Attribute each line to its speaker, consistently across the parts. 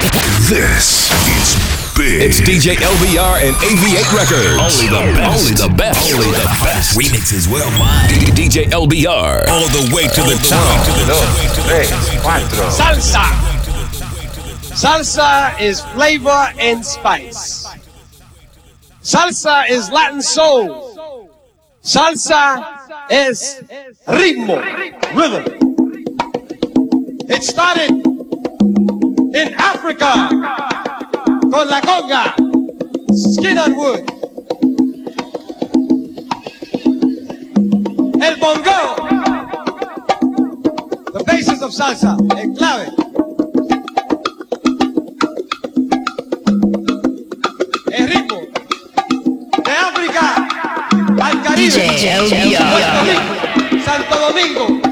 Speaker 1: This is big.
Speaker 2: It's DJ LBR and AV8 Records.
Speaker 1: Only the best.
Speaker 2: Only the best.
Speaker 1: Only the best.
Speaker 3: Remixes worldwide.
Speaker 2: DJ LBR.
Speaker 3: All the way to the top.
Speaker 4: Salsa. Salsa is flavor and spice. Salsa is Latin soul. Salsa is ritmo, rhythm. It started Con la conga, skin and wood. El bongo, the basis of salsa, en clave. El ritmo de África al Caribe, Santo Domingo.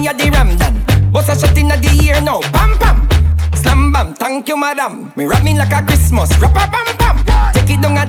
Speaker 5: me a the What's a shot in the
Speaker 6: ear now? Pam pam. Slam bam. Thank you, madam. Me rap me like a Christmas. Rap a bam pam, Take it down a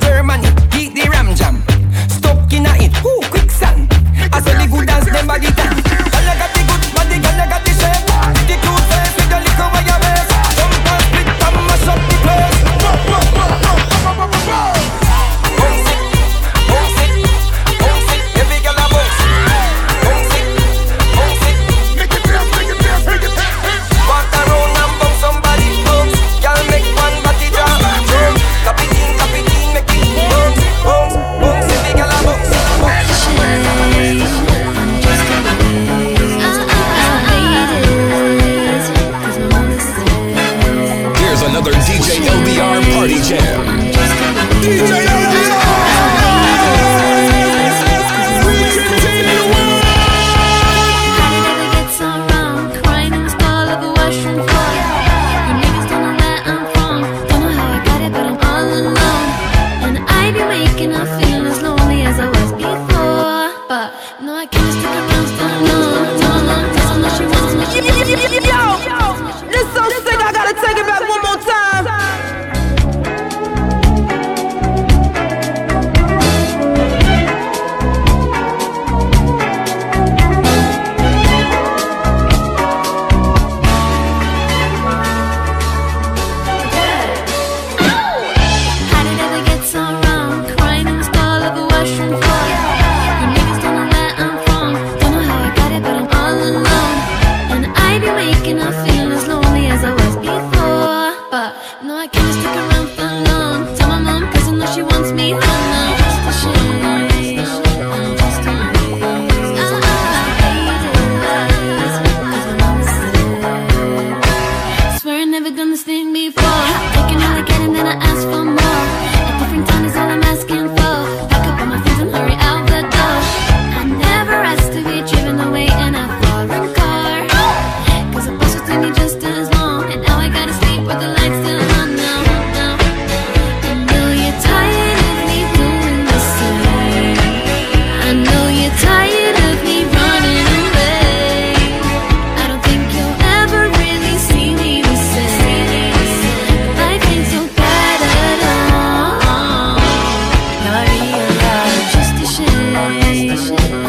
Speaker 7: 对你的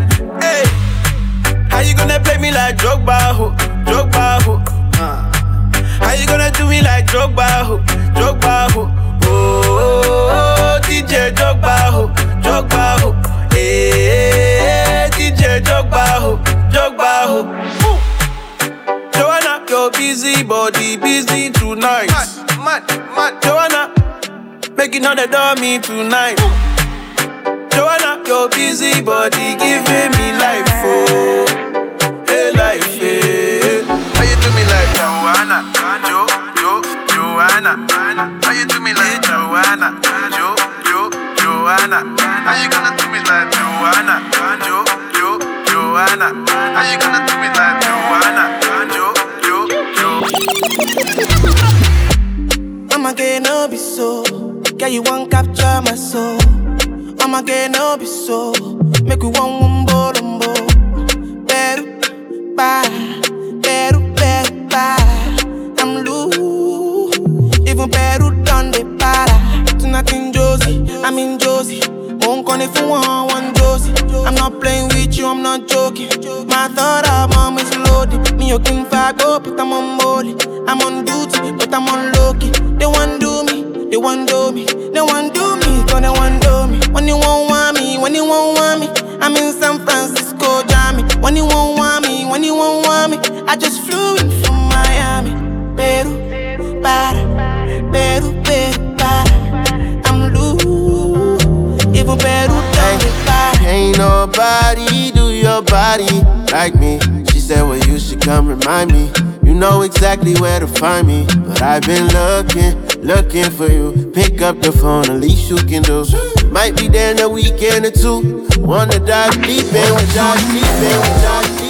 Speaker 7: You gonna play me like Drogba, ho, Drogba, ho? Uh. How you gonna do me like Drogba, ho, Drogba, ho? Oh, oh, oh, DJ Drogba, ho, Drogba, ho. Hey, DJ Drogba, ho, Drogba, ho. Ooh. Joanna, your busy body busy tonight. Mad, mad, mad. Joanna, making all the dummy tonight. Joanna, your busy body giving me life, oh, life, eh. hey. How you do me like Joanna, Jo, Jo, Joanna? How you do me like Joanna, Jo, Jo, Joanna? How you gonna do me like Joanna, Jo, Jo, Joanna? How you gonna do me like Joanna, Jo, Jo, Jo?
Speaker 8: I'ma get no be so. Girl, you want capture my soul. I'ma get no be so. Make we one wumbo lumbo. Better, bye. Better, better, bye. I'm loose. Even better done the para. Tonight in Josie, I'm in Josie. Won't call if you want one Josie. I'm not playing with you, I'm not joking. My thought of mom is loaded. Me, you can go, but I'm on molly. I'm on duty, but I'm on low. They want do me, they want do me, they want do me, so they want do me. When you won't want me, when you won't want me, I'm in San Francisco. I just flew in from Miami, Peru, para, Peru, Peru, para. I'm loose, even Peru hey,
Speaker 9: Ain't nobody do your body like me. She said, Well, you should come remind me. You know exactly where to find me. But I've been looking, looking for you. Pick up the phone, at least you can do. Might be there in a weekend or two. Wanna dive deep in, we dive deep in, we dive deep in,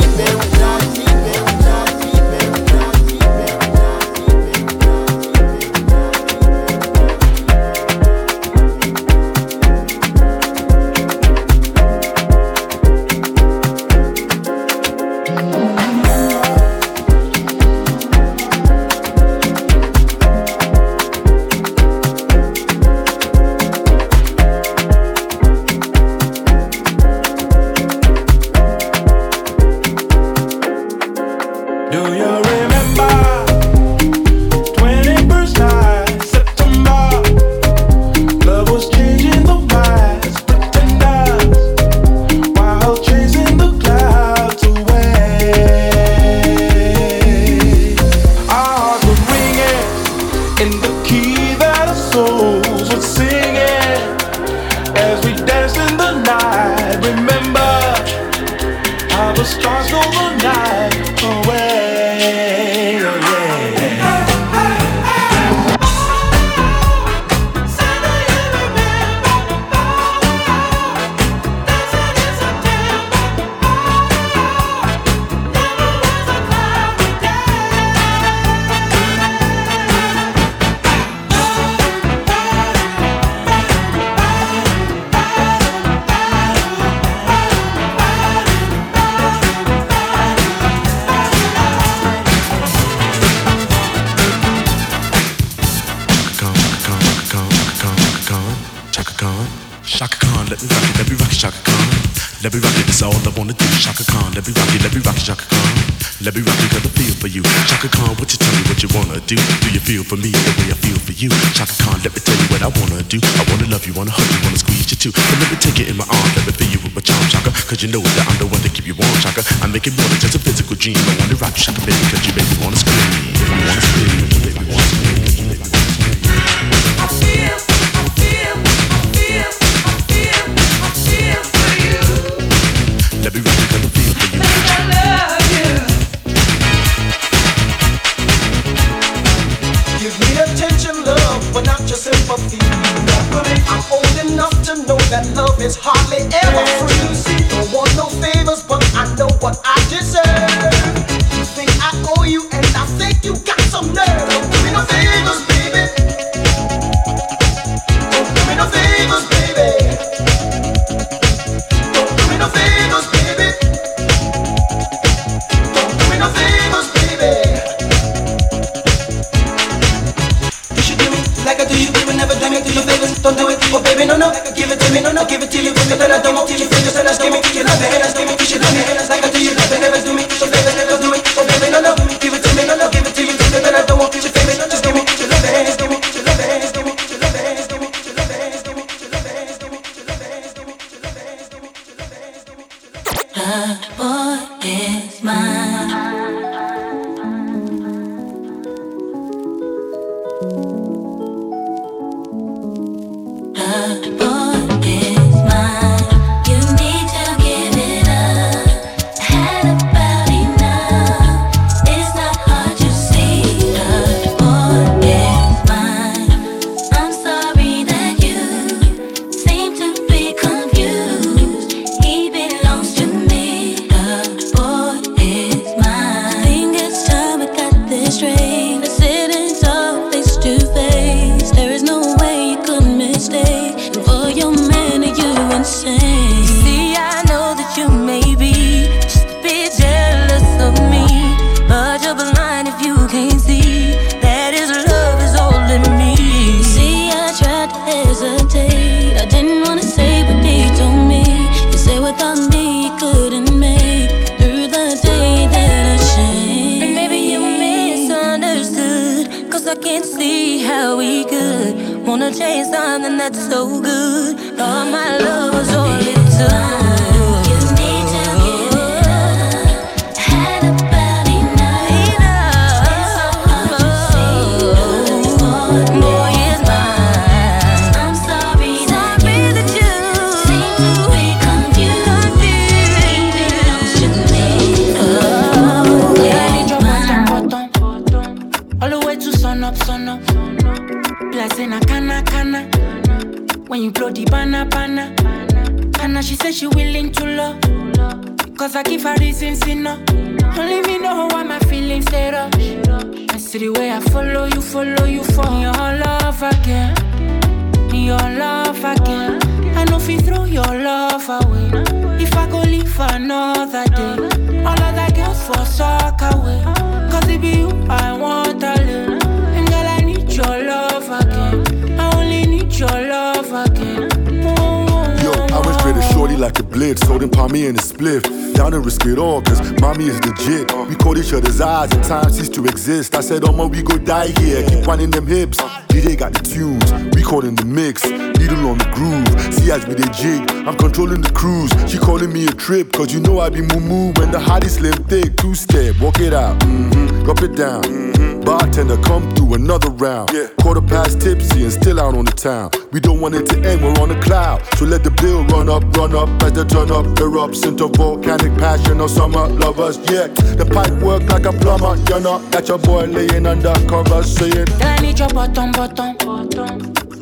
Speaker 10: like a blitz. Palm me in a spliff. Down and risk it all, cause mommy is legit. We caught each other's eyes and time ceased to exist. I said, Oma, we go die here. Keep winding them hips. DJ got the tunes, we caught in the mix. Needle on the groove. See as we they jig, I'm controlling the cruise. She calling me a trip, cause you know I be moo moo. When the hottie slim thick, two step, walk it out. Mm-hmm. Drop it down. Mm-hmm. Bartender, come through another round. Yeah. Quarter past tipsy and still out on the town. We don't want it to end, we're on a cloud. So let the bill run up, run up as the turn up erupts into volcanic passion or summer lovers. Yeah, the pipe work like a plumber. You're not that your boy laying undercover saying.
Speaker 11: Girl, I need your bottom, bottom.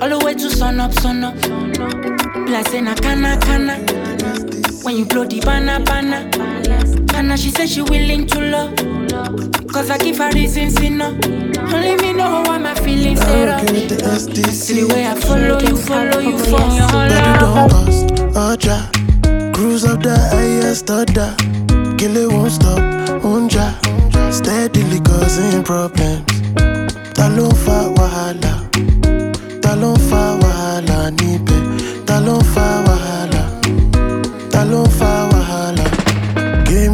Speaker 11: All the way to sun up, sun up. Blessing a canna, canna. When you blow the banana, banana. Canna, she said she willing to love. Cause I give her reasons enough. Only me know why my feelings they rush. See the way I follow you, follow you for your
Speaker 8: Better
Speaker 11: love.
Speaker 8: don't cost Oja Cruise up the highest order Kill it won't stop Unja Steadily causing problems Ta ló ń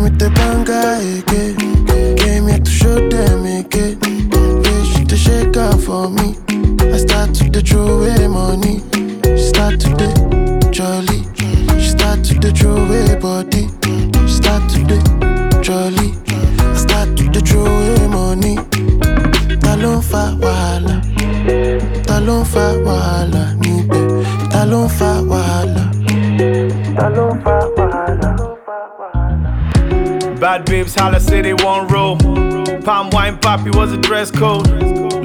Speaker 8: with the banga again Came here to show them again Hey, she to shake out for me. I start to the throw away money. She start to the jolly. She start to the throw away body. She start to the jolly. I start to the throw away money. Ta ló ń fa wàhálà? Ta ló ń fa wàhálà níbẹ̀? Fa wàhálà? Ta fa wàhálà
Speaker 12: Bad babes holla say they want roll. Palm wine poppy was a dress code.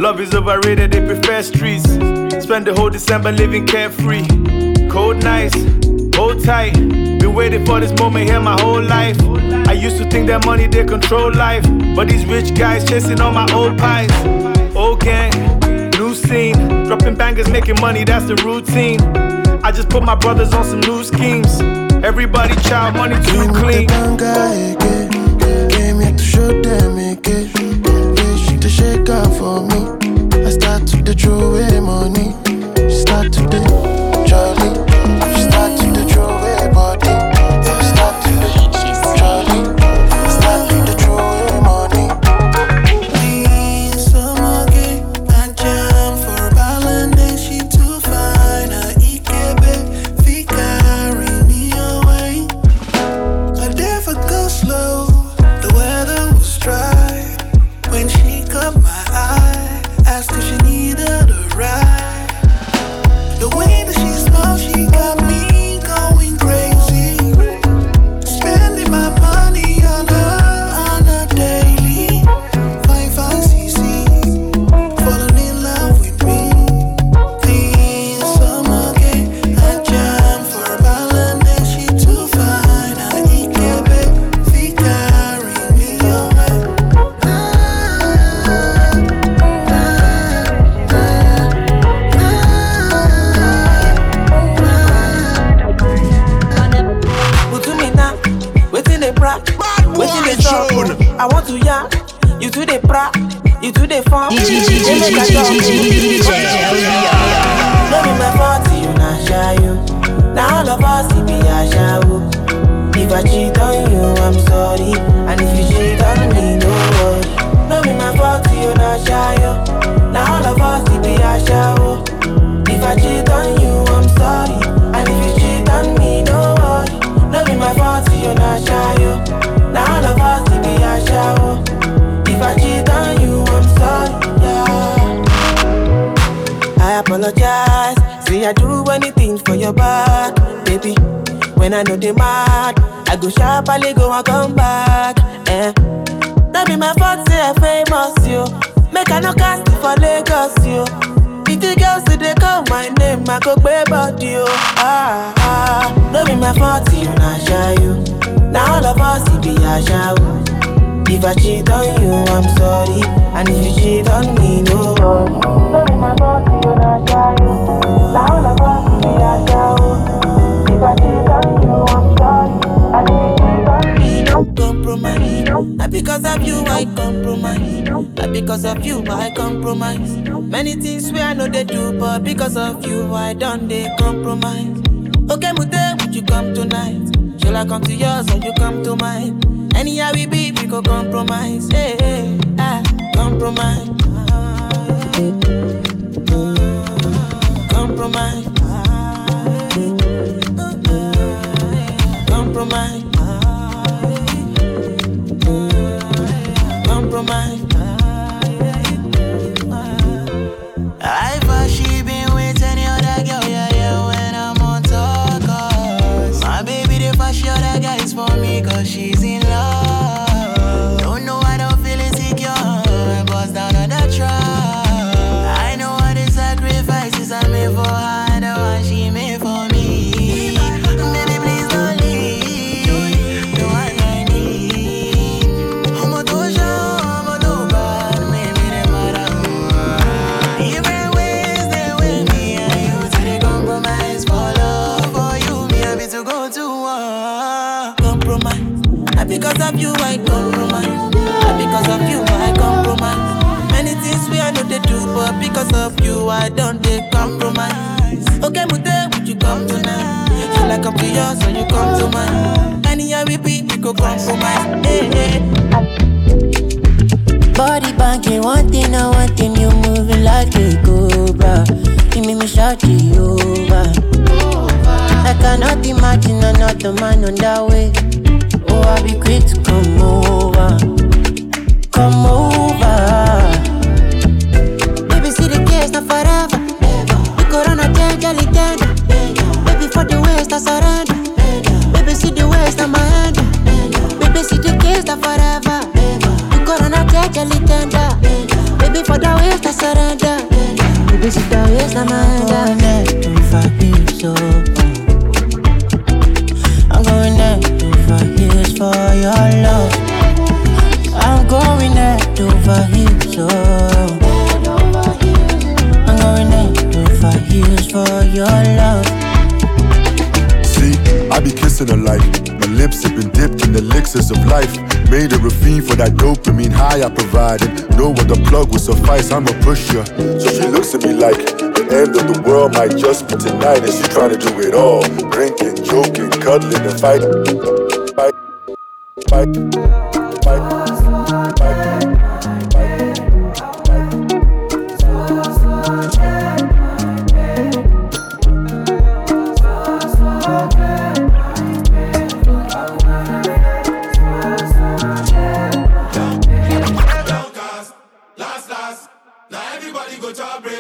Speaker 12: Love is overrated, they prefer streets. Spend the whole December living carefree. Cold nights, hold tight. Been waiting for this moment here my whole life. I used to think that money they control life, but these rich guys chasing all my old pies. Old gang, new scene, dropping bangers, making money, that's the routine. I just put my brothers on some new schemes. Everybody child money too clean.
Speaker 8: Show them again Yeah, to shake out for me? I start to the throw away money. She start to the jolly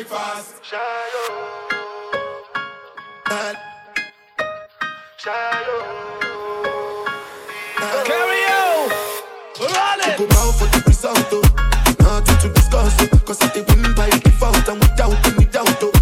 Speaker 13: break fast. Shiloh. That.
Speaker 7: Shiloh.
Speaker 14: Carry on. Run it.
Speaker 7: Tu comprends, faut tout plus auto. Non, tu, tu discusses. Quand ça t'est win by default, and without, and
Speaker 15: without.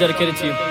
Speaker 15: Dedicated to you.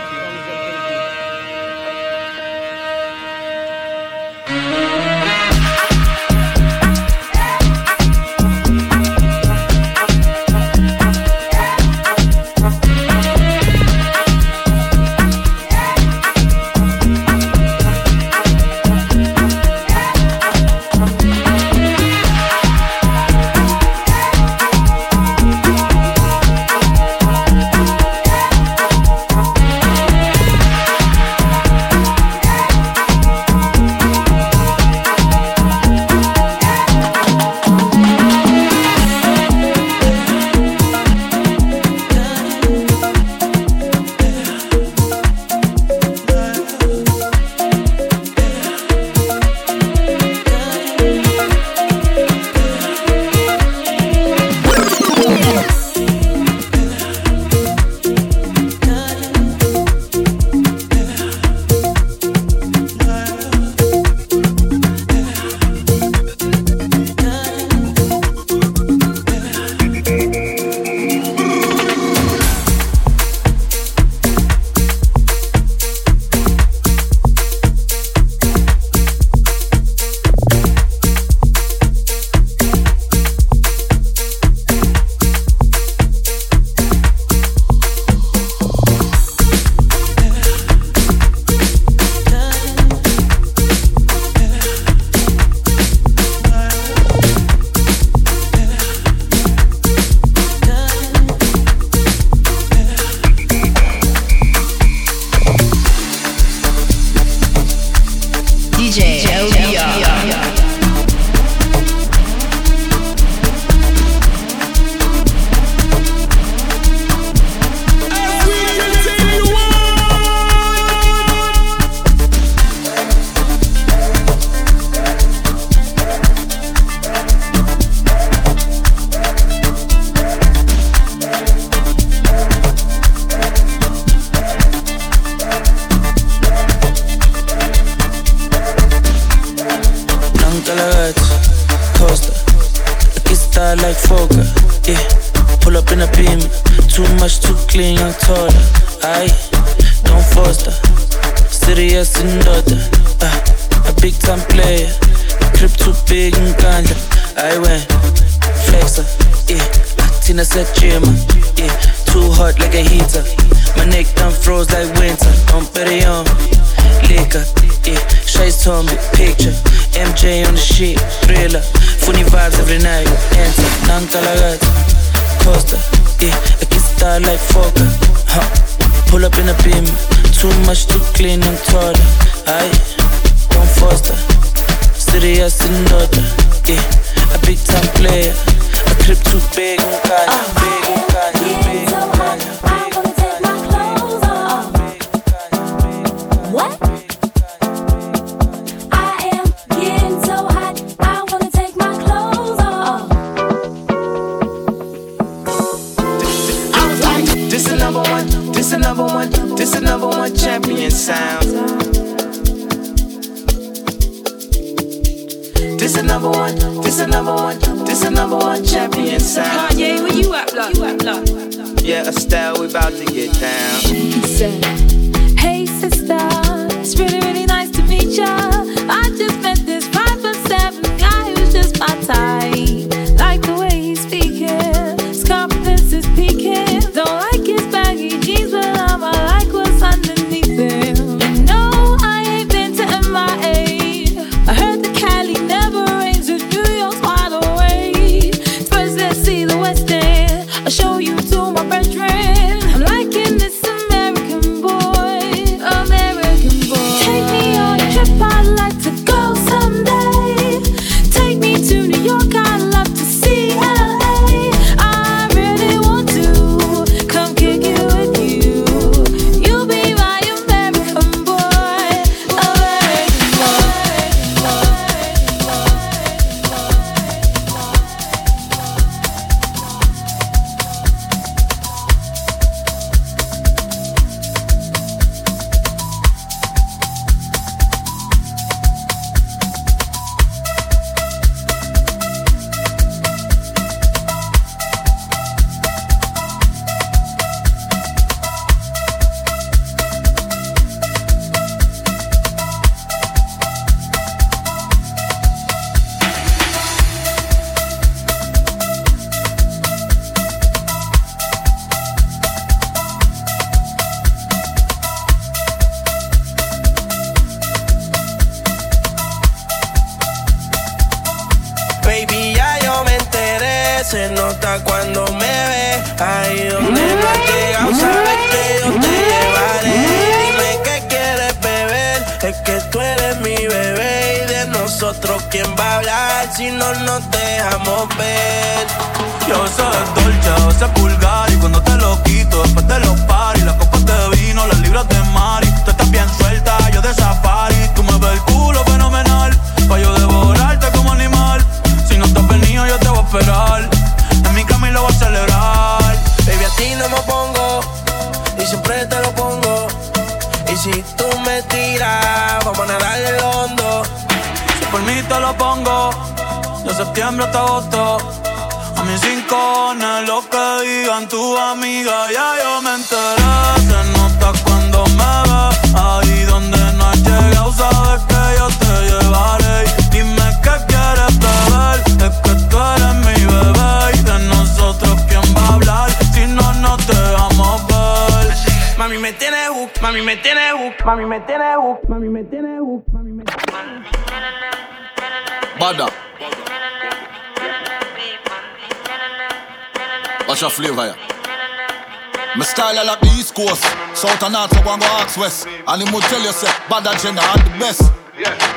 Speaker 16: My
Speaker 17: style I like the East Coast, South and North, I want go ask West. And him will tell you, say, Bada Jenna are the best.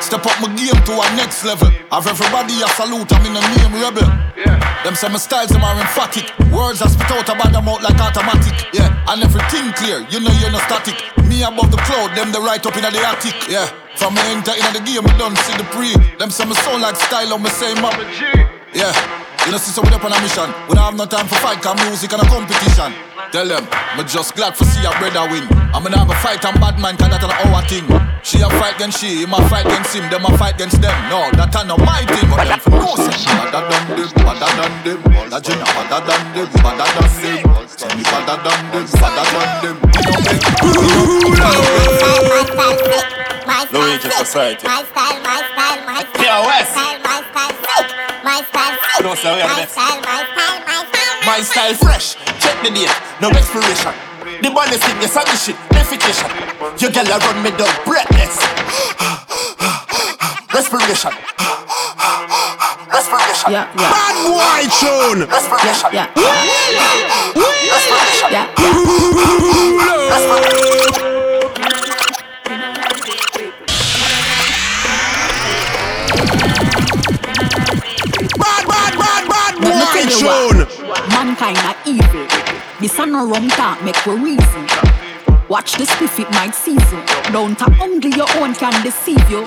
Speaker 17: Step up my game to a next level. Have everybody a salute, I'm in the name rebel. Them say my styles, them are emphatic. Words I spit out about them out like automatic. Yeah, and everything clear, you know you're not static. Me above the cloud, them the right up in the attic. Yeah, from me enter in the game, don't see the pre. Them say me sound like style on me same up. Yeah, you know, sister, we up on a mission. We don't have no time for fight, cause music and a competition. Tell them, me just glad for see a brother win. I'm gonna have a fight and bad man, cause that's an our thing. She a fight against she, him a fight against him, them a fight against them. No, that a not my thing, but them for no sense. Better than them, better than them. All a Jenna, better than them, better than them. Tell me better than them, better than them.
Speaker 18: Louis Society.
Speaker 19: My style, my style, my style.
Speaker 18: Pure West.
Speaker 19: My style, my style, sick. My style, sick.
Speaker 18: No, sir, we are
Speaker 19: My
Speaker 18: the best.
Speaker 19: style, my style, my style.
Speaker 18: My style fresh, check the date, no expiration. The bonus thing, yes, I shit, defecation. You girl a run me down, breathless. Respiration. Respiration.
Speaker 20: Yeah, yeah.
Speaker 18: Bad boy tune. Respiration.
Speaker 20: Yeah, yeah.
Speaker 18: Respiration.
Speaker 20: Yeah,
Speaker 18: Bad, Tune.
Speaker 20: mankind are evil. This a no rum talk, make we reason. Watch the spiff, it might seize you. Don't talk only your own can deceive you.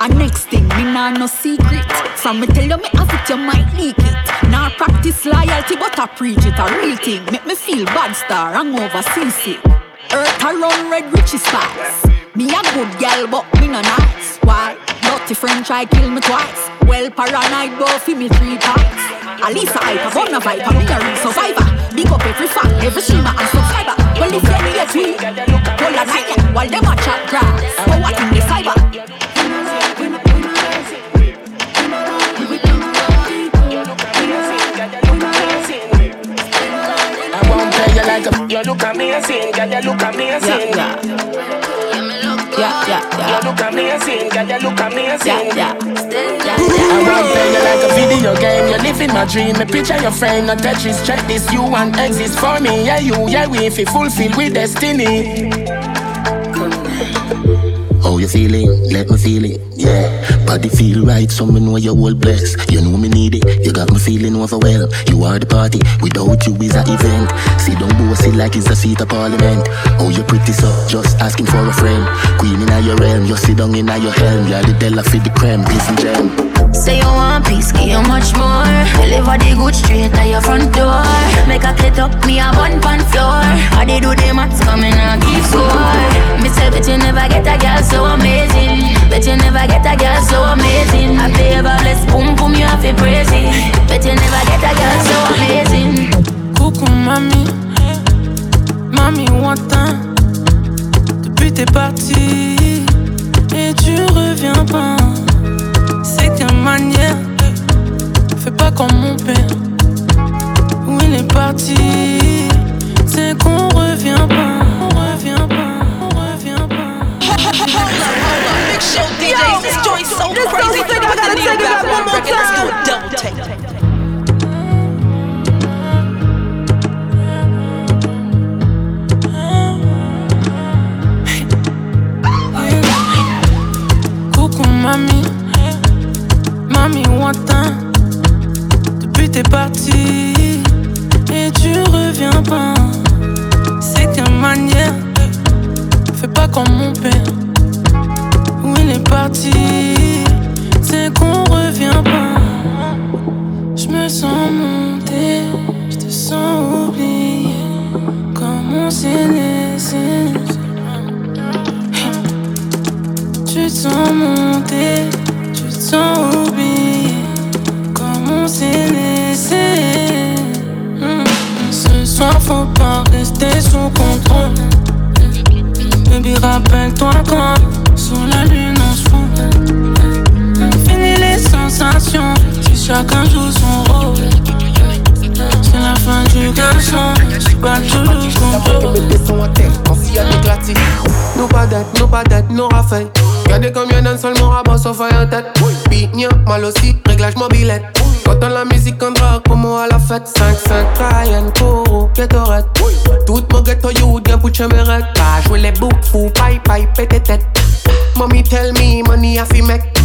Speaker 20: And next thing, me nah no secret. From me tell you me have it, you might leak it. Nah practice loyalty, but I preach it a real thing. Make me feel bad star, hangover seasick. Earth around red riches spots. Me a good gal, but me no nice. Why? Dirty friend try kill me twice. Well, paranoid go fi me three times. I hype, bona viper, me a real survivor. Big up every fan, every streamer and subscriber. Well, if you need me, hold a night while them a chat grass. But what in the cyber?
Speaker 21: I won't play you like a You look amazing, girl, you look amazing
Speaker 20: Yeah, yeah, yeah, yeah. Yeah.
Speaker 21: You look amazing, girl, you look amazing
Speaker 20: Yeah, yeah.
Speaker 21: I won't play you like a video game You live in my dream, me picture your friend No Tetris, check this, you want exist for me Yeah, you, yeah, we, if you fulfill with destiny
Speaker 22: How you feeling? Let me feel it, yeah. Body feel right, so me know you're all blessed. You know me need it, you got me feeling overwhelmed. You are the party, without you is a event. See don't bossy like it's a seat of parliament. Oh, you're pretty so, just asking for a friend. Queen in your realm, you sit down in your helm. You're the Della for the creme, peace and gem.
Speaker 23: Say you want peace, give you much more. Deliver the good straight to your front door. Make a get up, me a one pan floor. I they do the maths coming and keep score. Me say, bet you never get a girl so amazing. Bet you never get a girl so amazing. I play ever bless, boom boom, you have to praise it. Bet you never get a girl so amazing.
Speaker 24: Coucou mamie, mamie lointain. Depuis t'es parti et tu reviens pas. C'est qu'une manière, fais pas comme mon père. Où il est parti, c'est qu'on revient pas. On revient pas, on revient
Speaker 25: Big show DJs, this joint's so crazy. I gotta take it back one more time. Let's do a double take.
Speaker 24: Mamie, mamie, Wantin. Depuis t'es parti et tu reviens pas. C'est qu'une manière, fais pas comme mon père. Où il est parti, c'est qu'on revient pas. Je me sens monter, je te sens oublier. Comme on s'est laissé. Sens monter, tu te sens oublier. Comme on s'est laissé. Hmm. Ce soir, faut pas rester sous contrôle. Baby, rappelle-toi quand sous la lune on se fout. Fini les sensations, si chacun joue son rôle. C'est la fin du garçon, j'suis pas toujours contrôle.
Speaker 26: Nous pas d'être, nous Regardez combien d'un seul mon rabat sauf à en tête. Beat, mal aussi, réglage mobilette. Quand on la musique en drague, comme à la fête. 5-5, Ryan, Koro, Ketorette. Tout mon ghetto you, bien pour chemerette. Pas jouer les boucs, fou, paille, paille, pété tête. Mommy tell me, money a fi make.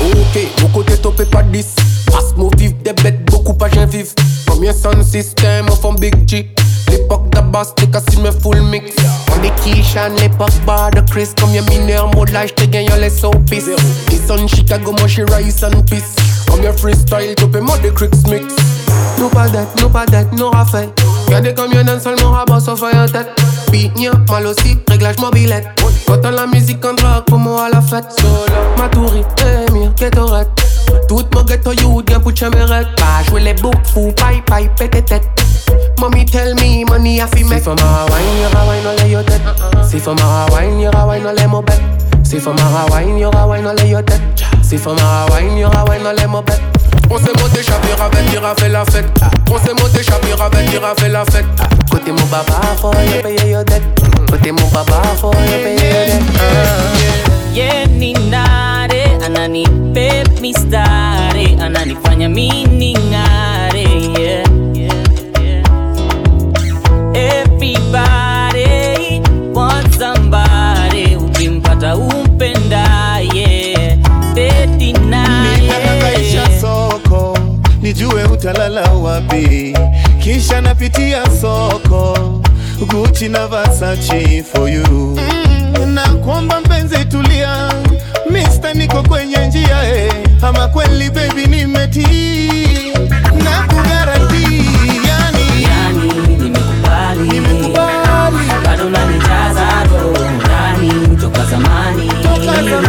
Speaker 26: Ok, mon côté topé pas 10. Passe move vive des bêtes, beaucoup pas j'en vive. Combien son système, on font big G. L'époque d'Abbas, t'es cassé me full mix. On est Kishan, l'époque bar de Chris. Comme y'a mineur, mode là, j'te gagne, les so peace. Ils Chicago, moi j'suis Rice and Peace. Comme y'a freestyle, topé moi des Cricks mix. Nous pas d'être, nous pas d'être, nous raffaille. Regardez combien d'un seul mon rabat sauf en tête. Beat, mal aussi, réglage mobilette. Quand la musique en drague, comme moi à la fête. Solo, Maturi, Emir, Ketorette. Tout mon ghetto you, bien pour chemerette. Pas jouer les boucs, fou, paille, paille, pété tête. Mommy tell me, money a fi make. Si for my wine, you a wine, no lay your tête. Si for my wine, you a wine, no lay mo bet. Si for my wine, you a wine, no lay your tête. Si for my wine, you a wine, no lay mo bet. On s'est monté, Chapira, venir a fait la fête. On s'est monté, Chapira, venir a fait la fête. Côté mon baba, faut y payer your dette. Côté mon baba, faut y payer your dette.
Speaker 27: Yeah, ni nare ananipe mistare ananifanya mini ngare yeah. Everybody wants somebody ukimpata umpendaye naye
Speaker 7: soko nijue utalala wapi, kisha napitia soko Gucci na Versace for you. Na kwamba njia eh, ama kweli baby nimetii. Na kugaranti yani, yani
Speaker 27: nimekubali. Nimekubali. Bado unanijaza roho ndani. Toka zamani. Ninakuitanga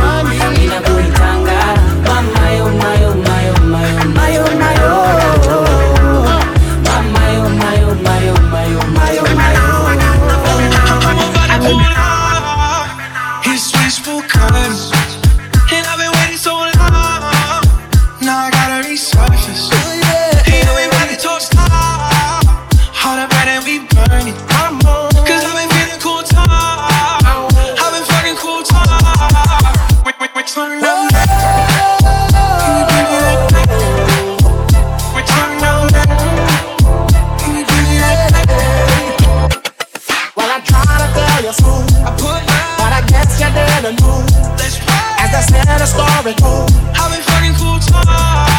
Speaker 21: I
Speaker 26: said, the story goes.
Speaker 21: I've been fucking cool time.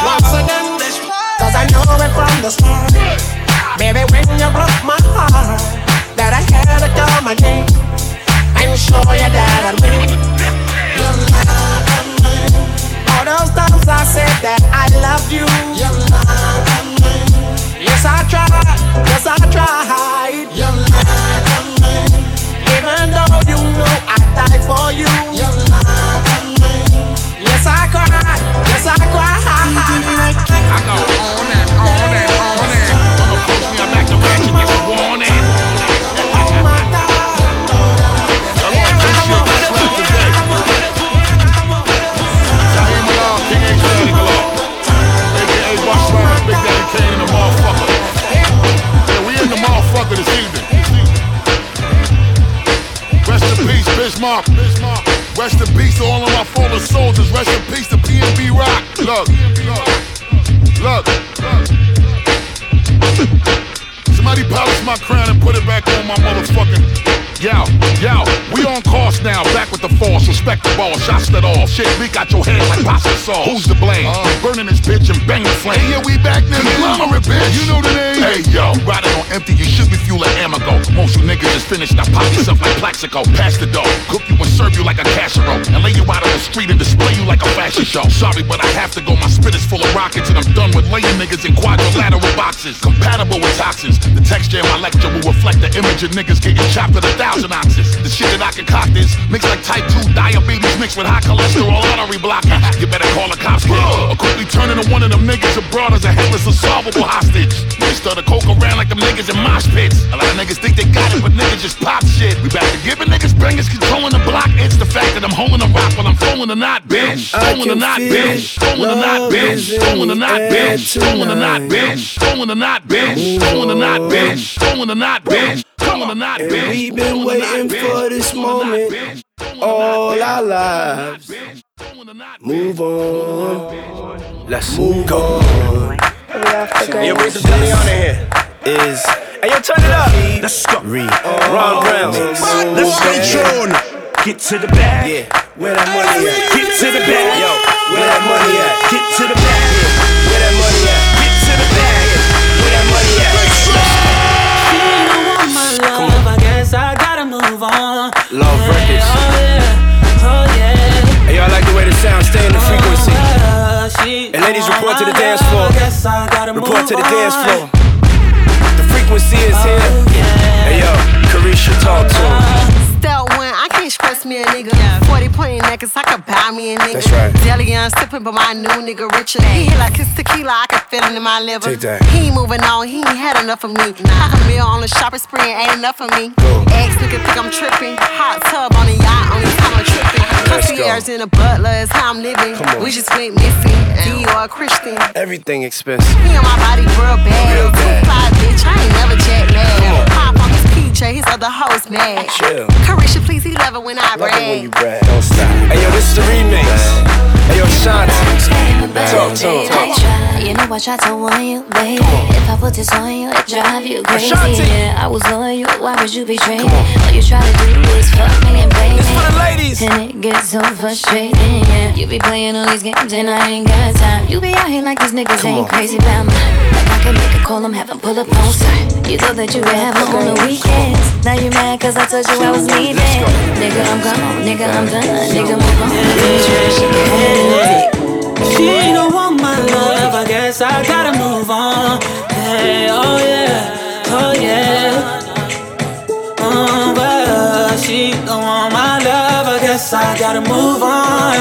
Speaker 26: Once again, cause I know it from the start. Baby, when you broke my heart, that I had to come again and show you that I'd win. You love me. All those times I said that I loved you. You love me. Yes, I tried. Yes, I tried. You love me. Even though I cried. I
Speaker 28: go Rest in peace to all of my fallen soldiers. Rest in peace to PNB Rock. Look. Look. Somebody polish my crown and put it back on my motherfucking Yo, yo, we on course now, back with the force, respect the ball, shots that all. Shit leak out your head like pasta sauce. Who's to blame? Uh, burning this bitch and bang the flame.
Speaker 29: Yeah, we back nigga.
Speaker 28: Conglomerate bitch. You know the name. Hey yo, riding on empty, you should fuel like Amago. Most you niggas is finished, now pop yourself like Plaxico. Pass the dough, cook you and serve you like a casserole, and lay you out on the street and display you like a fashion show. Sorry, but I have to go. My spit is full of rockets, and I'm done with laying niggas in quadrilateral boxes, compatible with toxins. The texture in my lecture will reflect the image of niggas getting chopped at a thousand ounces. The shit that I concoct is mixed like type 2 diabetes mixed with high cholesterol artery blocking. You better call the cops, kid. Or quickly turn into one of them niggas abroad as a headless, unsolvable hostage. Start to coke around like them niggas in mosh pits. A lot of niggas think they got it, but niggas just pop shit. We back to giving niggas bangers, controlling the block. It's the fact that I'm holding a rock while I'm throwing the knot, bitch. Throwing the knot, bitch. Throwing the knot, bitch. Throwing the knot, bitch. Throwing the knot, bitch. Throwing the knot, bitch. Throwing the knot, bitch. Throwing the knot, bitch. Throwing the knot, bitch.
Speaker 30: We've been waiting for this moment all our lives. Move on. Let's move go.
Speaker 31: Hey, yo, bring some Johnny on in here.
Speaker 30: Is
Speaker 31: Hey, yo, turn it up.
Speaker 30: let's go. Re.
Speaker 31: Ron Brown.
Speaker 30: Let's stay tuned. Get to the bag. Yeah. Where that money at? Get to the bag. Yo. Where that money at? Get to the bag. Yeah. Where that money at? Get to the bag. Where that money at?
Speaker 32: Come on. I guess I gotta move on.
Speaker 30: Love records.
Speaker 32: Oh yeah, oh yeah.
Speaker 30: Hey, y'all like the way the sound stay in the frequency.
Speaker 32: Uh,
Speaker 30: And ladies, report to the dance floor.
Speaker 32: I guess I gotta
Speaker 30: Report to the dance floor. The frequency is here. Hey yo, Carisha, talk to him.
Speaker 33: Step one, I can't stress me a nigga. 40 point necklace, I could buy me a nigga.
Speaker 30: That's right.
Speaker 33: Deli on sipping, but my new nigga richer. He hit like his tequila, I can feel it in my liver.
Speaker 30: Take that.
Speaker 33: He ain't moving on, he ain't had enough of me. Half a meal on the shopping spree ain't enough of me. Ex nigga think I'm tripping. Hot tub on the yacht, only time I'm tripping. Concierge in a butler is how I'm living. We just went missing. Dior Christian.
Speaker 30: Everything expensive.
Speaker 33: He on my body real bad.
Speaker 30: Real bad.
Speaker 33: fly, bitch. I ain't never jet
Speaker 30: Come on.
Speaker 33: lag. Pop on PJ, his other hoes mad.
Speaker 30: Chill.
Speaker 33: Carisha, please, he love it when I
Speaker 30: Love it when
Speaker 33: brag.
Speaker 30: you brag. Don't stop. Hey yo, this is the remix. Hey yo, Shanti. Talk to him.
Speaker 23: I you know I try to warn you, baby. If I put this on you, it drive you crazy. Yeah, I was loyal, why would you betray me? All you try to do is fuck me and me.
Speaker 30: This for the ladies.
Speaker 23: And it gets so frustrating, yeah. You be playing all these games and I ain't got time. You be out here like these niggas
Speaker 30: Come
Speaker 23: ain't
Speaker 30: on.
Speaker 23: crazy about me. Like I can make a call, I'm having pull up site. You thought that you could have on the weekends. Now you mad cause I told you I was leaving. Nigga, I'm gone, nigga, I'm done. Nigga, move on. She can.
Speaker 32: She don't want my love, I guess I gotta move on. Hey, oh yeah, oh yeah. Uh, oh, but she don't want my love, I guess I gotta move on.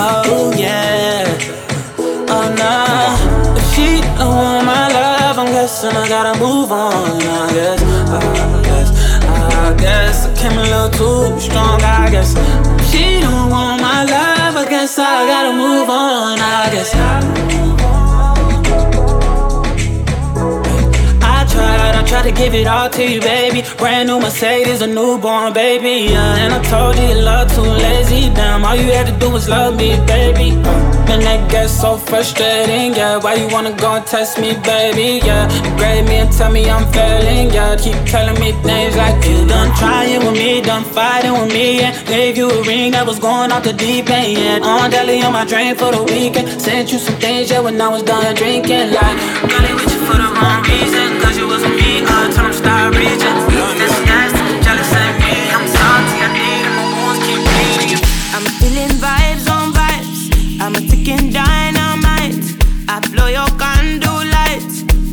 Speaker 32: Oh yeah, oh no. If she don't want my love, I'm guessing I gotta move on. I guess, I guess, I guess I came a little too strong. I guess she don't want I gotta move on. I guess. I tried to give it all to you, baby. Brand new Mercedes, a newborn baby. Yeah, and I told you love too lazy. Damn, all you had to do was love me, baby. And that gets so frustrating, yeah. Why you wanna go and test me, baby? Yeah, degrade me and tell me I'm failing, yeah. Keep telling me things like you done trying with me, done fighting with me, yeah. Gave you a ring that was going off the deep end, yeah. On deli on my drain for the weekend. Sent you some things, yeah, when I was done drinking, like. Girlie with you for the wrong reason, cause you wasn't I'm
Speaker 8: feeling vibes on vibes. I'm a ticking dynamite. I blow your candle.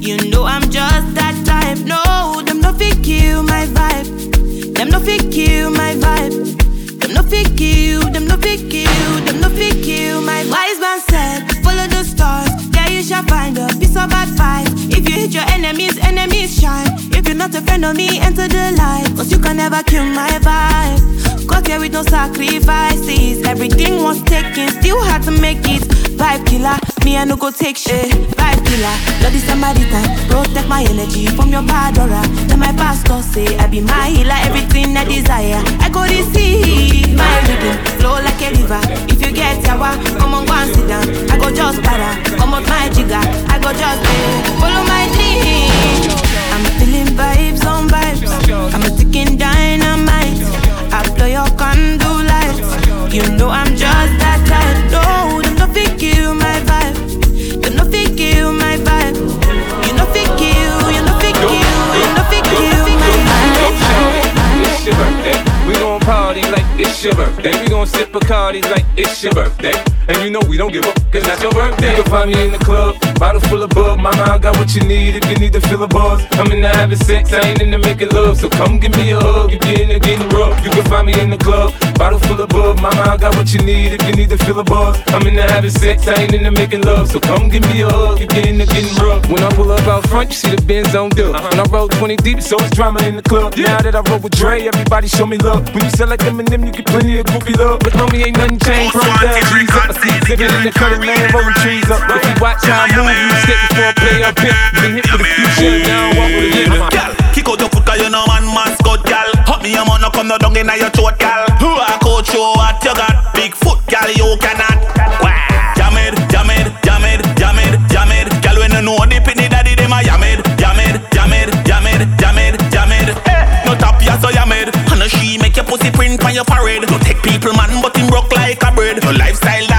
Speaker 8: You know I'm just that type. No, them no fit kill my vibe. Them no fit kill my vibe. Them no fit kill. Them no fit kill. Them no fit kill my wise man said. Follow the stars. There you shall find a piece of advice. Hit your enemies, enemies shine. If you're not a friend of me, enter the light. Cause you can never kill my vibe. Got here with no sacrifices. Everything was taken, still had to make it. Vibe killer, me I no go take shit. Vibe killer, somebody time. Protect my energy from your bad aura. Then my pastor say I be my healer, everything I desire. I go receive my rhythm, flow like a river. If you get yawa, come on go and sit down. I go just para, come on my jigger. I go just eh, follow my dream. I'm feeling vibes on vibes. I'm
Speaker 26: spitting dynamite. I blow your condo lights. You know I'm just that
Speaker 34: your birthday. We gon' sip Bacardis like it's your birthday. And you know we don't give up, cause that's your birthday. You can find me in the club, bottle full of bub. Mama, I got what you need if you need to fill a buzz. I'm in the having sex, I ain't in the making love. So come give me a hug if you're in the getting rough. You can find me in the club, bottle full of bub. Mama, I got what you need if you need to fill a buzz. I'm in the having sex, I ain't in the making love. So come give me a hug if you're in the getting rough. When I pull up out front, you see the Benz on dub. When I roll 20 deep, so it's drama in the club. Now that I roll with Dre, everybody show me love. When you sell like Eminem, you get plenty of goofy love. But homie, ain't nothing changed. From down, G's up. I see exhibit in the cutting land, rolling trees up. If you watch how I move, you step before I play here. Been hit for the now I walk with limit.
Speaker 35: Gal, kick out your foot cause you know man mascot gal Hot me a man no come down inna your throat gal Who coach you what you got Big foot gal you cannot. It, it, it, it, it Gal when you know the daddy it it, it, it, it, it Eh, No so it she make your pussy print on your forehead No take people man but him broke like a bird. Your lifestyle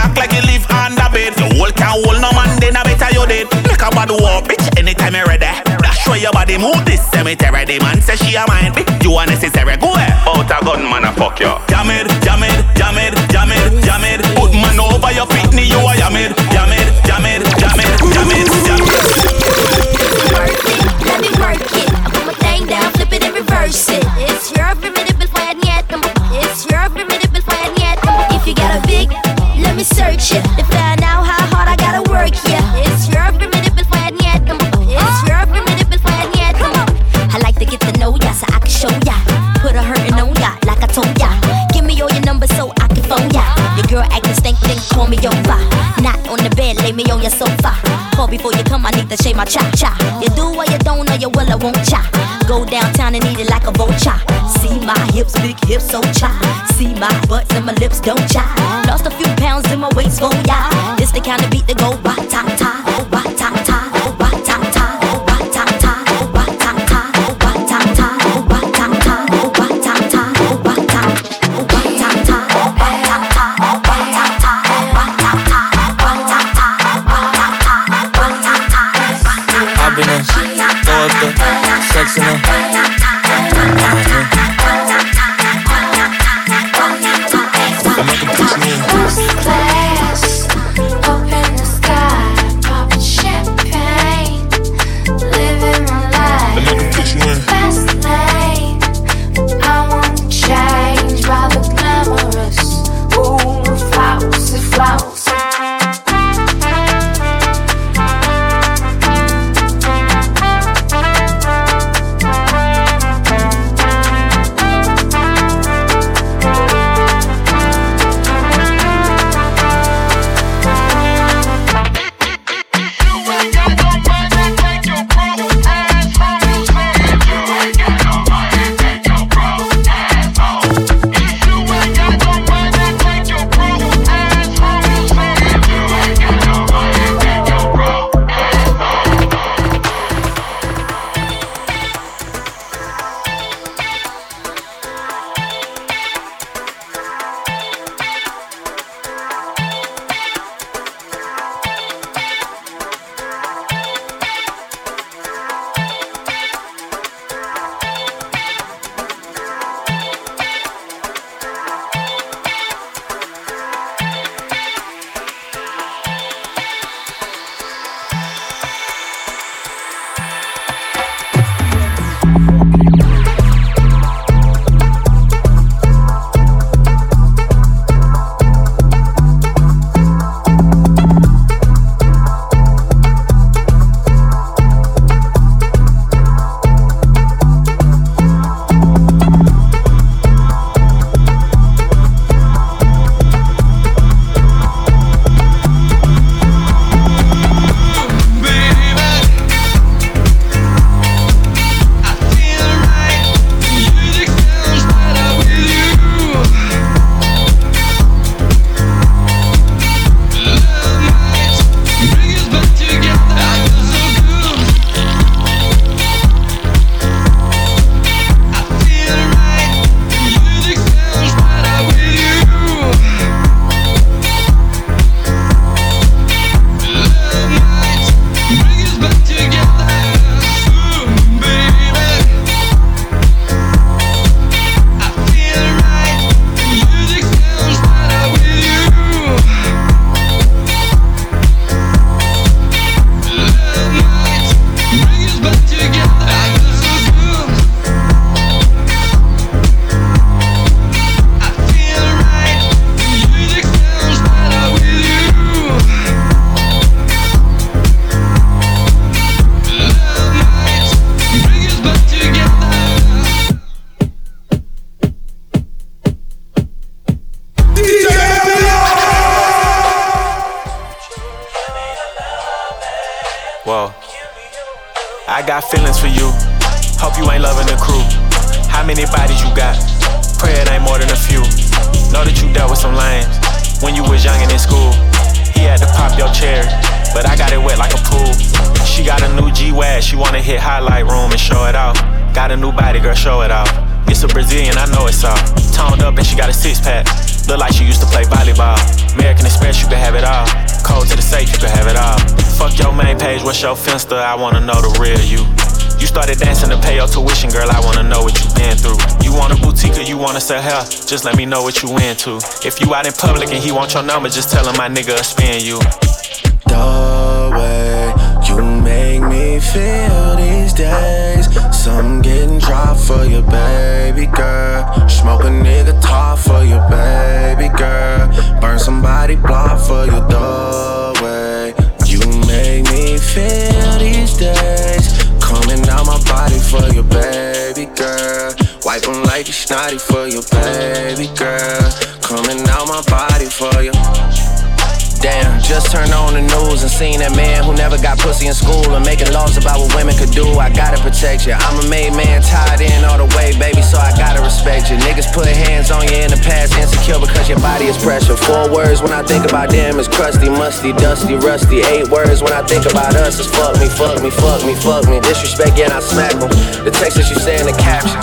Speaker 35: a bad war, bitch. Anytime you're ready. That's where your body move this cemetery. The man say she a mine, bitch. You are necessary. Go ahead. Out a gun, man, I fuck you. Jam it, jam it, jam it, jam it, jam it. Put man over your feet, knee, you are jam it, jam it, jam it, jam it, jam it, jam it.
Speaker 36: Work it, let me work it. I put my thing down, flip it and reverse it. It's your primitive plan yet. It's your primitive plan yet. If you got a big, let me search it If I out how. Call me over. Not on the bed, lay me on your sofa. Call before you come, I need to shave my cha cha. You do what you don't, or you will, I won't cha. Go downtown and eat it like a vulture. See my hips, big hips, so cha. See my butts and my lips, don't cha. Lost a few pounds in my waist, oh yeah. This the kind of beat that go ba ta ta, oh
Speaker 37: excellent. Sell hair? Just let me know what you into. If you out in public and he want your number, just tell him my nigga spin you.
Speaker 38: The way you make me feel these days. Some getting dropped for your baby girl. Smoke a nigga top for your baby girl. Burn somebody block for you. The snotty for your baby girl. Coming out my body for you. Damn, just turned on the news and seen that man who never got pussy in school and making laws about what women could do. I gotta protect you. I'm a made man, tied in all the way, baby, so I gotta respect you. Niggas put hands on you in the past, insecure because your body is pressure. Four words when I think about them is crusty, musty, dusty, rusty. Eight words when I think about us is fuck me, fuck me, fuck me, fuck me. Disrespect, yeah, I smack them. The text that you say in the captions,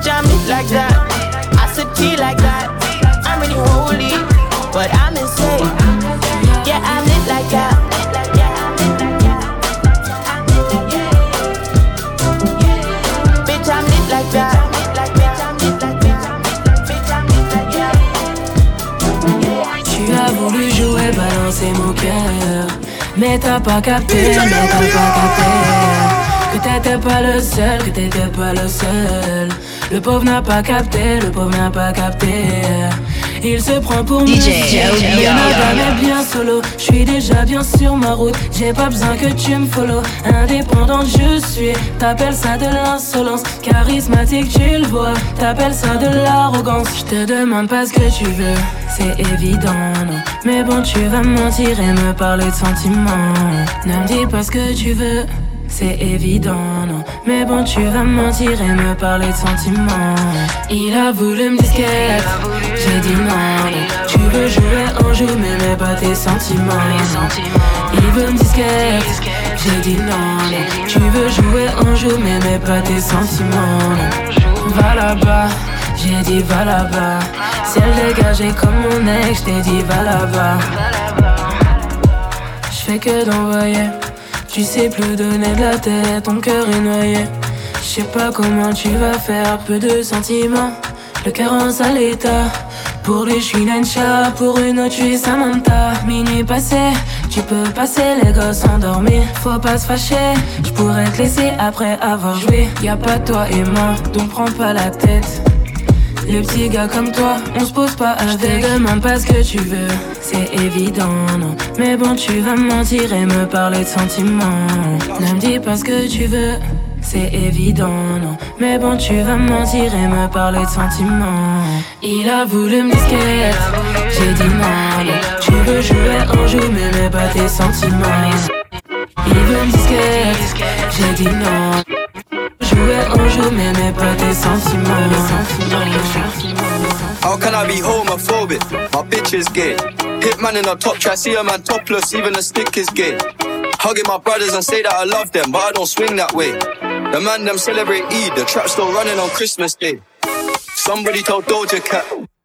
Speaker 11: Bitch, I'm lit like that. I sip tea like that. I'm really holy, but I'm insane. Yeah, I'm lit like that. Bitch, I'm lit like that.
Speaker 24: Tu as voulu jouer, balancer mon cœur. Mais t'as pas capté, mais t'as pas capté. Que t'étais pas le seul, que t'étais pas le seul. Le pauvre n'a pas capté, le pauvre n'a pas capté. Il se prend pour
Speaker 39: DJ yo.
Speaker 24: jamais bien solo. Je suis déjà bien sur ma route, j'ai pas besoin que tu me follow. Indépendante, je suis. T'appelles ça de l'insolence, charismatique, tu le vois. T'appelles ça de l'arrogance. Je te demande pas ce que tu veux, c'est évident, non. Mais bon, tu vas me mentir et me parler de sentiments. Ne me dis pas ce que tu veux. C'est évident, non. Mais bon, tu vas me mentir et me parler de sentiments. Il a voulu me disquette. J'ai dit non. Tu veux jouer en jeu, mais mets pas tes sentiments. Il veut me disquette. J'ai dit non. Tu veux jouer en jeu, mais mets pas tes sentiments. Va là-bas. J'ai dit va là-bas. Ciel dégagé comme mon ex, je t'ai dit va là-bas. Je fais que d'envoyer. Tu sais plus donner de la tête, ton cœur est noyé. Je sais pas comment tu vas faire, peu de sentiments. Le cœur en sale état. Pour lui, je suis Nancha, pour une autre, je suis Samantha. Minuit passé, tu peux passer les gosses endormis. Faut pas se fâcher, je pourrais te laisser après avoir joué. Y a pas toi et moi, donc prends pas la tête. Les petits gars comme toi, on se pose pas avec. Je demande pas ce que tu veux, c'est évident, non. Mais bon, tu vas me mentir et me parler de sentiments. Ne me dis pas ce que tu veux, c'est évident, non. Mais bon, tu vas me mentir et me parler de sentiments. Il a voulu me disquette, j'ai dit non. Tu veux jouer en jeu, mais pas tes sentiments. Il veut me disquette, j'ai dit non. En jeu, mais mets pas sentiments.
Speaker 40: How can I be homophobic? My bitch is gay. Hitman in a top try, see a man topless, even a stick is gay. Hugging my brothers and say that I love them, but I don't swing that way. The man them celebrate Eid, the trap still running on Christmas Day. Somebody told Doja Cat,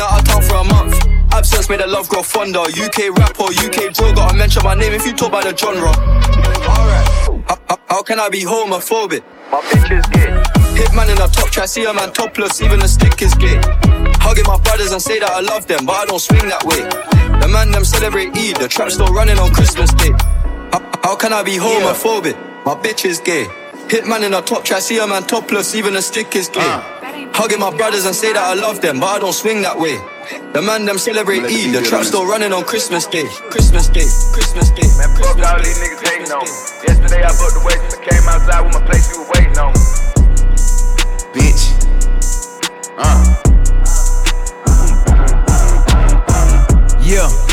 Speaker 40: out of town for a month. Absence made the love grow fonder. UK rap or UK drill, gotta mention my name if you talk about the genre. Alright. How, how, how can I be homophobic? My bitch is gay. Hitman in a top try, see a man topless, even the stick is gay. Hugging my brothers and say that I love them, but I don't swing that way. The man them celebrate Eid, the trap still running on Christmas Day. How, how can I be homophobic? My bitch is gay. Hitman in a top try, see a man topless, even the stick is gay. Uh. Hugging my brothers and say that I love them, but I don't swing that way. The man them celebrate Eid, the trap still running on Christmas Day. Christmas Day, Christmas Day.
Speaker 30: Man, fuck all these niggas hating on me. Yesterday I booked the waitress, I came outside with my place, you were waiting on me.
Speaker 41: Bitch. Uh. Yeah.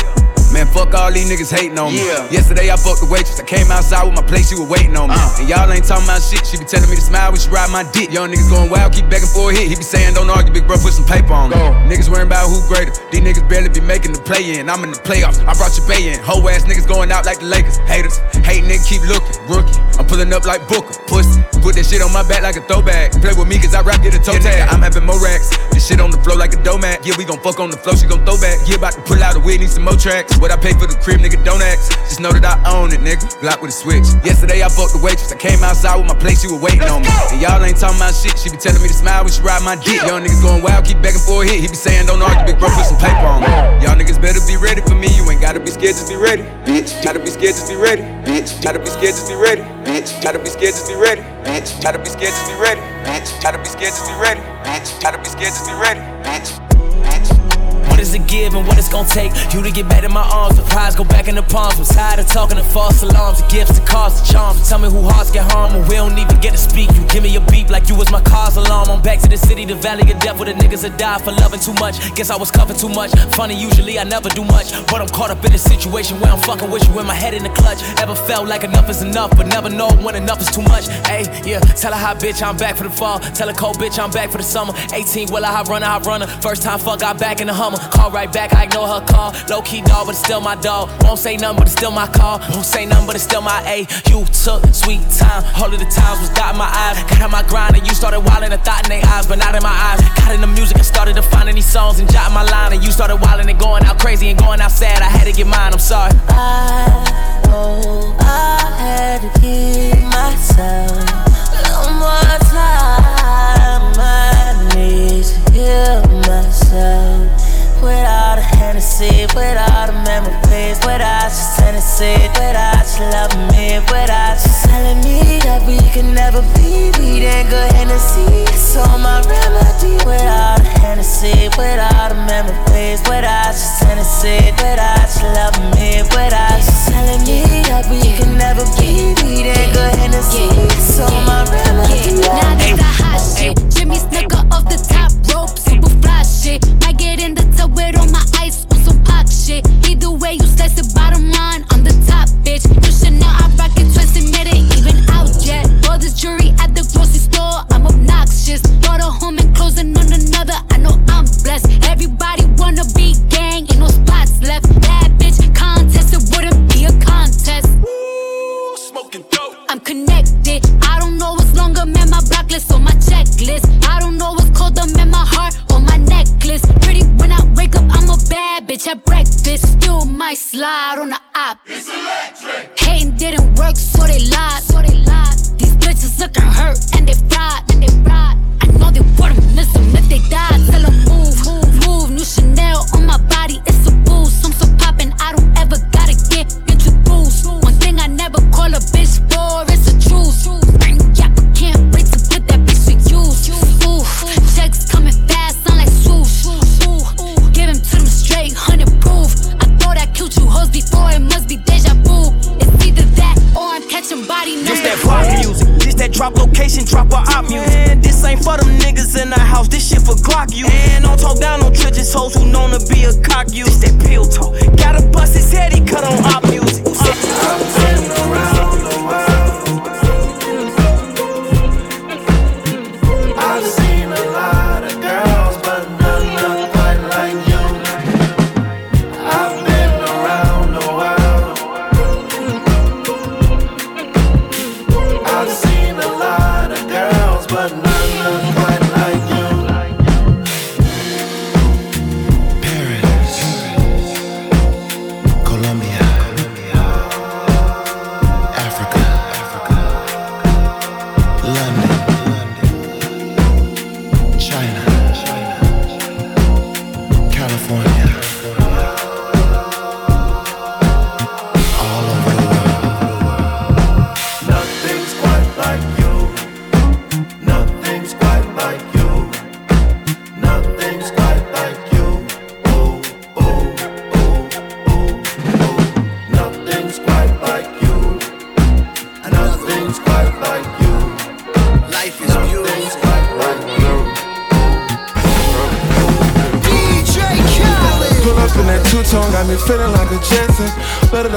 Speaker 41: Man, fuck all these niggas hating on me.
Speaker 30: Yeah.
Speaker 41: Yesterday I fucked the waitress. I came outside with my place, you was waiting on me.
Speaker 30: Uh.
Speaker 41: And y'all ain't talking about shit. She be telling me to smile when she ride my dick. Young niggas going wild, keep begging for a hit. He be saying, don't argue, big bro, put some paper on me. Niggas worrying about who greater. These niggas barely be making the play in. I'm in the playoffs. I brought your bay in. Whole ass niggas going out like the Lakers. Haters, hate nigga, keep looking. Rookie, I'm pulling up like Booker. Pussy, put that shit on my back like a throwback. Play with me cause I rap, get a toe tag. I'm having more racks. This shit on the floor like a domat. Yeah, we gon' fuck on the floor, she gon' throw back. Yeah, about to pull out a wig, need some more tracks. What I pay for the crib, nigga, don't ask. Just know that I own it, nigga. Glock with a switch. Yesterday I fucked the waitress. I came outside with my place, she was waiting on me. And y'all ain't talking about shit. She be telling me to smile when she ride my dick. Young niggas going wild, keep begging for a hit. He be saying, don't argue, big bro, put some paper on me. Y'all niggas better be ready for me. You ain't gotta be scared, just be ready. Bitch, gotta be scared, just be ready. Bitch, gotta be scared, just be ready. Bitch, gotta be scared, just be ready. Bitch, gotta be scared, just be ready. Bitch, gotta be scared, just be ready. Bitch, gotta be scared, just be ready. Bitch.
Speaker 6: What is it give and what it's gonna take you to get back in my arms? The prize go back in the palms. I'm tired of talking to false alarms, the gifts, the cost, the charms. Tell me who hearts get harmed when we don't even get to speak. You give me a beep like you was my car's alarm. I'm back to the city, the valley of death where the niggas that die for loving too much. Guess I was covering too much. Funny, usually I never do much, but I'm caught up in a situation where I'm fucking with you with my head in the clutch. Ever felt like enough is enough, but never know when enough is too much. Hey, yeah, tell her hot bitch I'm back for the fall. Tell her cold bitch I'm back for the summer. 18 will I hot runner, hot runner. First time fuck, got back in the Hummer. Call right back, I ignore her call. Low key dog, but it's still my dog. Won't say nothing, but it's still my call. Won't say nothing, but it's still my A. You took sweet time. All of the times was dotting my eyes. Got on my grind and you started wilding a thought in their eyes, but not in my eyes. Got in the music and started to find these songs and jotting my line. And you started wilding and going out crazy and going out sad. I had to get mine, I'm sorry.
Speaker 32: I know I had to give myself a more time. I need to heal myself without a Hennessy, without a memories, without your Tennessee, without you loving me, without you telling me that we can never be. We didn't go Hennessy, it's all my remedy. Without a Hennessy, without a memories, without your Tennessee, without you loving me, without you telling me that we can never be. We didn't go Hennessy, it's all my remedy.
Speaker 42: Now this the hot shit. Jimmy Snuka off the top rope, super fly shit. I get in the tub with all my ice on some pop shit. Either way, you slice the bottom line on the top, bitch. You should know I rock it twisted, made it even out yet. For this jury at the grocery store, I'm obnoxious. Brought a home and closing on another. I know I'm blessed. Everybody wanna be gang, ain't no spots left. Bad bitch contest, it wouldn't be a contest.
Speaker 43: Ooh, Smoking dope.
Speaker 42: I'm connected. I don't know what's longer, man. My block list on my checklist. I don't bitch at breakfast. Still might slide on the op. It's electric. Hating didn't work, so they lied. So they lied. These bitches looking hurt and they fried. And they fried. I know they wouldn't miss them if they died. Tell them move, move, move. New Chanel on my body, it's a that or I'm catching body
Speaker 6: This that pop music, this that drop location, drop a op music. This ain't for them niggas in the house, this shit for Glock you. And don't talk down no trenches hoes who known to be a cock you. It's that pill talk. Gotta bust his head, he cut on op music.
Speaker 44: I've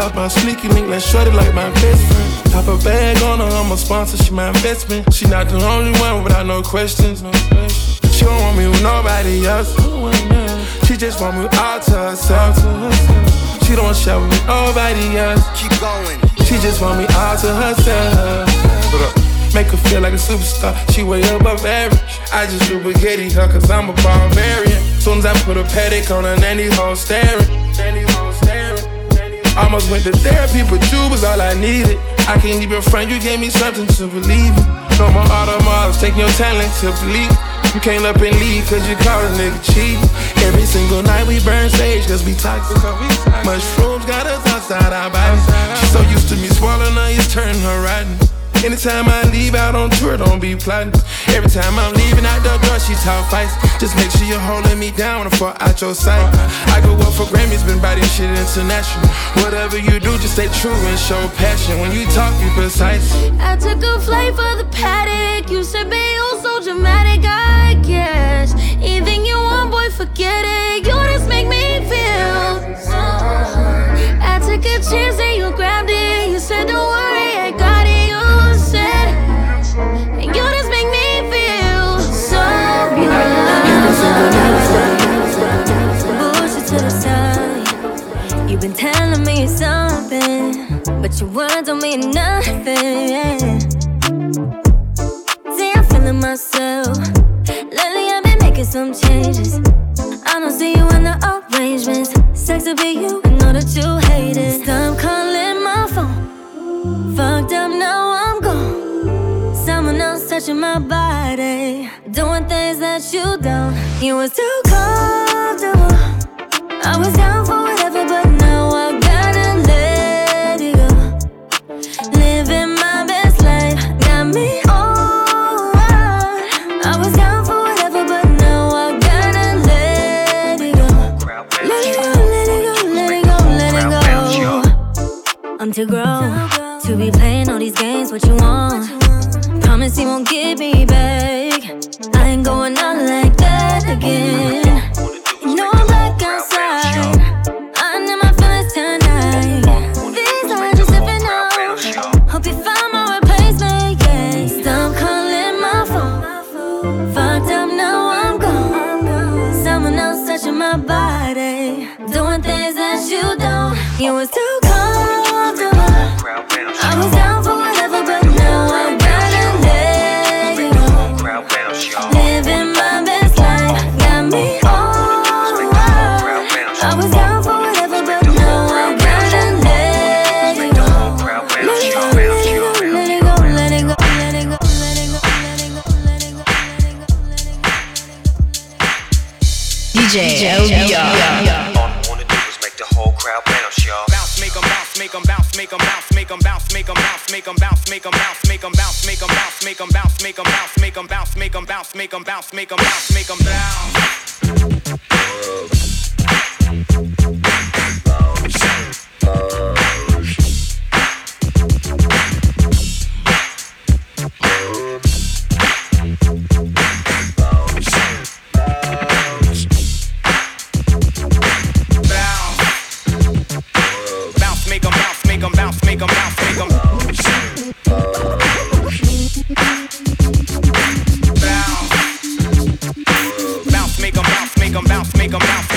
Speaker 42: up my sneaky link, let's shorty like my best friend. Top a bag on her, I'm a sponsor, she my investment. She not the only one without no questions. No questions. She don't want me with nobody else. She just want me all to herself. She don't share with nobody else.
Speaker 45: Keep going.
Speaker 42: She just want me all to herself. Make her feel like a superstar. She way above average. I just do spaghetti her cause I'm a barbarian. Soon as I put a paddock on her, then these hoes staring. Then these hoes staring. Almost went to therapy, but you was all I needed. I can't even front, you gave me something to believe in. No more automobiles, taking your talent to believe. You came up and leave cause you caught a nigga cheating. Every single night we burn sage cause we toxic. Mushrooms got us outside our bodies. She's so used to me swallowing her, it's turning her rotten. Anytime I leave out on tour, don't be plotting. Every time I'm leaving out the door, she talk fights. Just make sure you're holding me down before out your sight. I go up for Grammys, been body shit international. Whatever you do, just stay true and show passion. When you talk, be precise.
Speaker 15: I took a flight for the paddock. You said, be oh so dramatic, I guess. Anything you want, boy, forget it. You just make me feel. I your words don't mean nothing. See, I'm feeling myself. Lately, I've been making some changes. I don't see you in the arrangements. Sex to be you, and know that you hate it. Stop calling my phone. Fucked up, now I'm gone. Someone else touching my body. Doing things that you don't. You was too comfortable. I was down for go. I'm too grown to be playing all these games. What you want? Promise you won't get me back. I ain't going out like that again. You know I'm black outside.
Speaker 6: mouth, make
Speaker 46: a
Speaker 15: mouth